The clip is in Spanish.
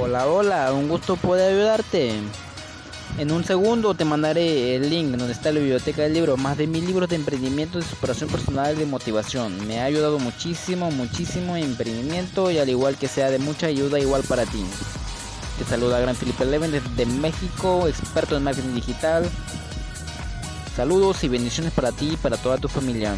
Hola, hola, un gusto poder ayudarte. En un segundo te mandaré el link donde está la biblioteca del libro, más de mil libros de emprendimiento, de superación personal y de motivación. Me ha ayudado muchísimo, muchísimo en emprendimiento y al igual que sea de mucha ayuda igual para ti. Te saluda Gran Felipe Leven desde México, experto en marketing digital. Saludos y bendiciones para ti y para toda tu familia.